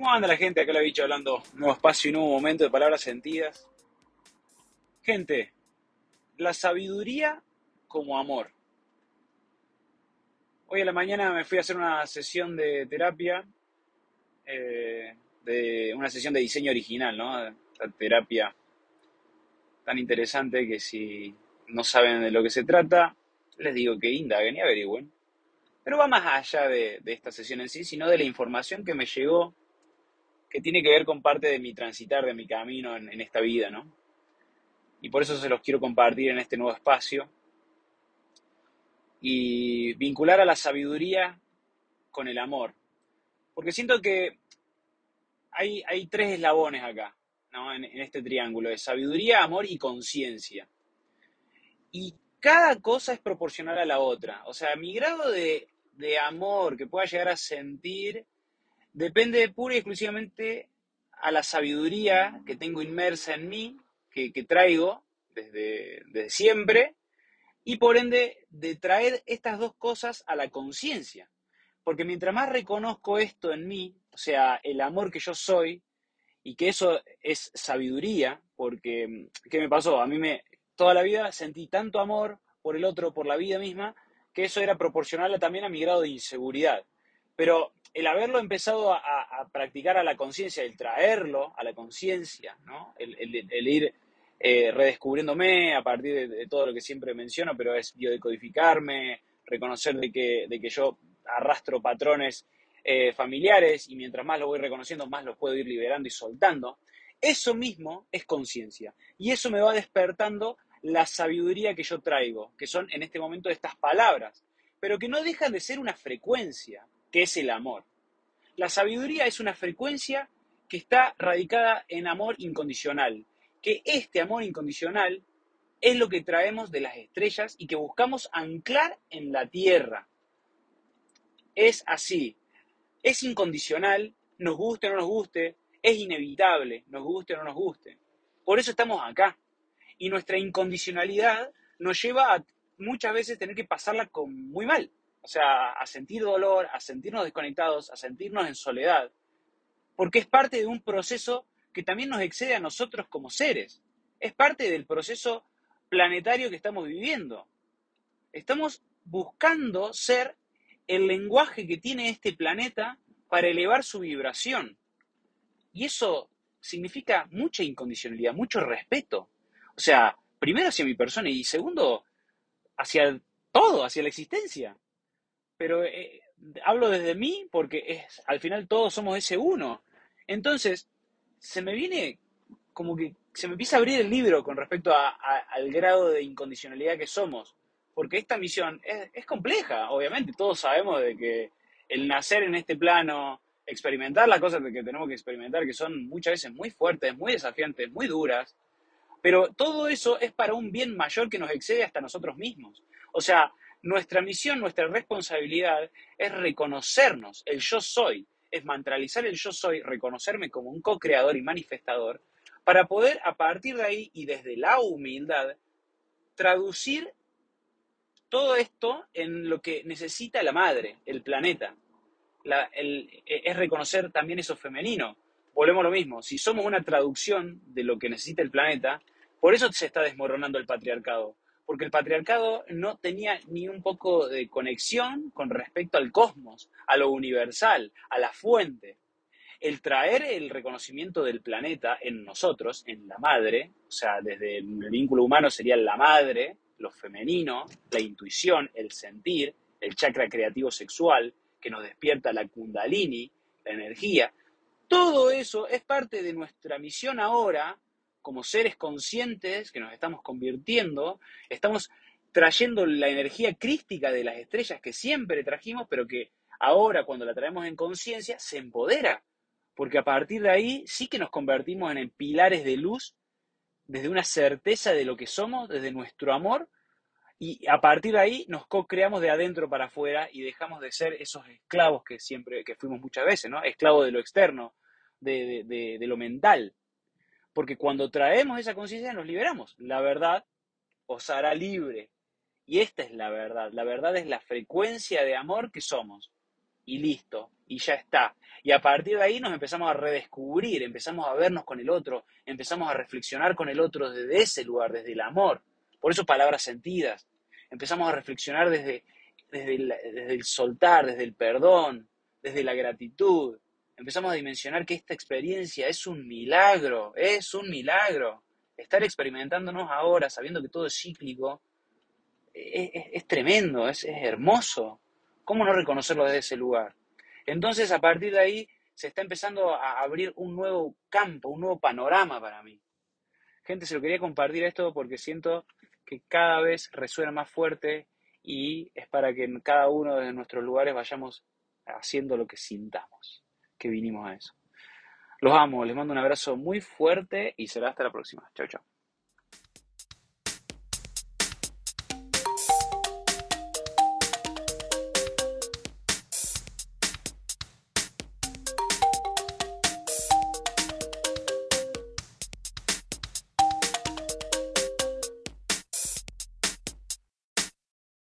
¿Cómo anda la gente? Acá lo he dicho hablando nuevo espacio y nuevo momento de palabras sentidas. Gente, la sabiduría como amor. Hoy a la mañana me fui a hacer una sesión de terapia, eh, de una sesión de diseño original, ¿no? Esta terapia tan interesante que si no saben de lo que se trata, les digo que indaguen y averigüen. Pero va más allá de, esta sesión en sí, sino de la información que me llegó, que tiene que ver con parte de mi transitar, de mi camino en, esta vida, ¿no? Y por eso se los quiero compartir en este nuevo espacio. Y vincular a la sabiduría con el amor. Porque siento que hay, hay tres eslabones acá, ¿no? en, en este triángulo, de sabiduría, amor y conciencia. Y cada cosa es proporcional a la otra. O sea, mi grado de, amor que pueda llegar a sentir depende pura y exclusivamente a la sabiduría que tengo inmersa en mí, que, traigo desde, desde, siempre, y por ende de traer estas dos cosas a la conciencia. Porque mientras más reconozco esto en mí, o sea, el amor que yo soy, y que eso es sabiduría, porque, ¿qué me pasó? A mí me, toda la vida sentí tanto amor por el otro, por la vida misma, que eso era proporcional también a mi grado de inseguridad. Pero el haberlo empezado a, practicar a la conciencia, el traerlo a la conciencia, ¿no? el, ir eh, redescubriéndome a partir de, todo lo que siempre menciono, pero es biodecodificarme, reconocer de que, yo arrastro patrones eh, familiares y mientras más lo voy reconociendo, más los puedo ir liberando y soltando. Eso mismo es conciencia. Y eso me va despertando la sabiduría que yo traigo, que son en este momento estas palabras, pero que no dejan de ser una frecuencia, que es el amor. La sabiduría es una frecuencia que está radicada en amor incondicional, que este amor incondicional es lo que traemos de las estrellas y que buscamos anclar en la tierra. Es así, es incondicional, nos guste o no nos guste, es inevitable, nos guste o no nos guste. Por eso estamos acá. Y nuestra incondicionalidad nos lleva a muchas veces tener que pasarla con muy mal. O sea, a sentir dolor, a sentirnos desconectados, a sentirnos en soledad. Porque es parte de un proceso que también nos excede a nosotros como seres. Es parte del proceso planetario que estamos viviendo. Estamos buscando ser el lenguaje que tiene este planeta para elevar su vibración. Y eso significa mucha incondicionalidad, mucho respeto. O sea, primero hacia mi persona y segundo hacia todo, hacia la existencia. Pero eh, hablo desde mí porque es, al final todos somos ese uno. Entonces, se me viene como que se me empieza a abrir el libro con respecto al grado de incondicionalidad que somos. Porque esta misión es, es compleja, obviamente. Todos sabemos de que el nacer en este plano, experimentar las cosas que tenemos que experimentar, que son muchas veces muy fuertes, muy desafiantes, muy duras, pero todo eso es para un bien mayor que nos excede hasta nosotros mismos. O sea, nuestra misión, nuestra responsabilidad es reconocernos, el yo soy, es mantralizar el yo soy, reconocerme como un co-creador y manifestador, para poder a partir de ahí y desde la humildad traducir todo esto en lo que necesita la madre, el planeta. es reconocer también eso femenino. Volvemos a lo mismo, si somos una traducción de lo que necesita el planeta, por eso se está desmoronando el patriarcado, porque el patriarcado no tenía ni un poco de conexión con respecto al cosmos, a lo universal, a la fuente. El traer el reconocimiento del planeta en nosotros, en la madre, o sea, desde el vínculo humano sería la madre, lo femenino, la intuición, el sentir, el chakra creativo sexual, que nos despierta la kundalini, la energía. Todo eso es parte de nuestra misión ahora como seres conscientes que nos estamos convirtiendo, estamos trayendo la energía crística de las estrellas que siempre trajimos, pero que ahora cuando la traemos en conciencia se empodera, porque a partir de ahí sí que nos convertimos en pilares de luz desde una certeza de lo que somos, desde nuestro amor, y a partir de ahí nos co-creamos de adentro para afuera y dejamos de ser esos esclavos que siempre, que fuimos muchas veces, ¿no? Esclavos de lo externo, de, de lo mental. Porque cuando traemos esa conciencia nos liberamos. La verdad os hará libre. Y esta es la verdad. La verdad es la frecuencia de amor que somos. y listo, y ya está. Y a partir de ahí nos empezamos a redescubrir, empezamos a vernos con el otro, empezamos a reflexionar con el otro desde ese lugar, desde el amor. Por eso palabras sentidas. Empezamos a reflexionar desde, desde, el, desde el soltar, desde el perdón, desde la gratitud. Empezamos a dimensionar que esta experiencia es un milagro, es un milagro. Estar experimentándonos ahora, sabiendo que todo es cíclico, es, tremendo, es, es hermoso. ¿Cómo no reconocerlo desde ese lugar? Entonces, a partir de ahí, se está empezando a abrir un nuevo campo, un nuevo panorama para mí. Gente, se lo quería compartir esto porque siento que cada vez resuena más fuerte y es para que en cada uno de nuestros lugares vayamos haciendo lo que sintamos, que vinimos a eso. Los amo, les mando un abrazo muy fuerte y será hasta la próxima. Chao, chao.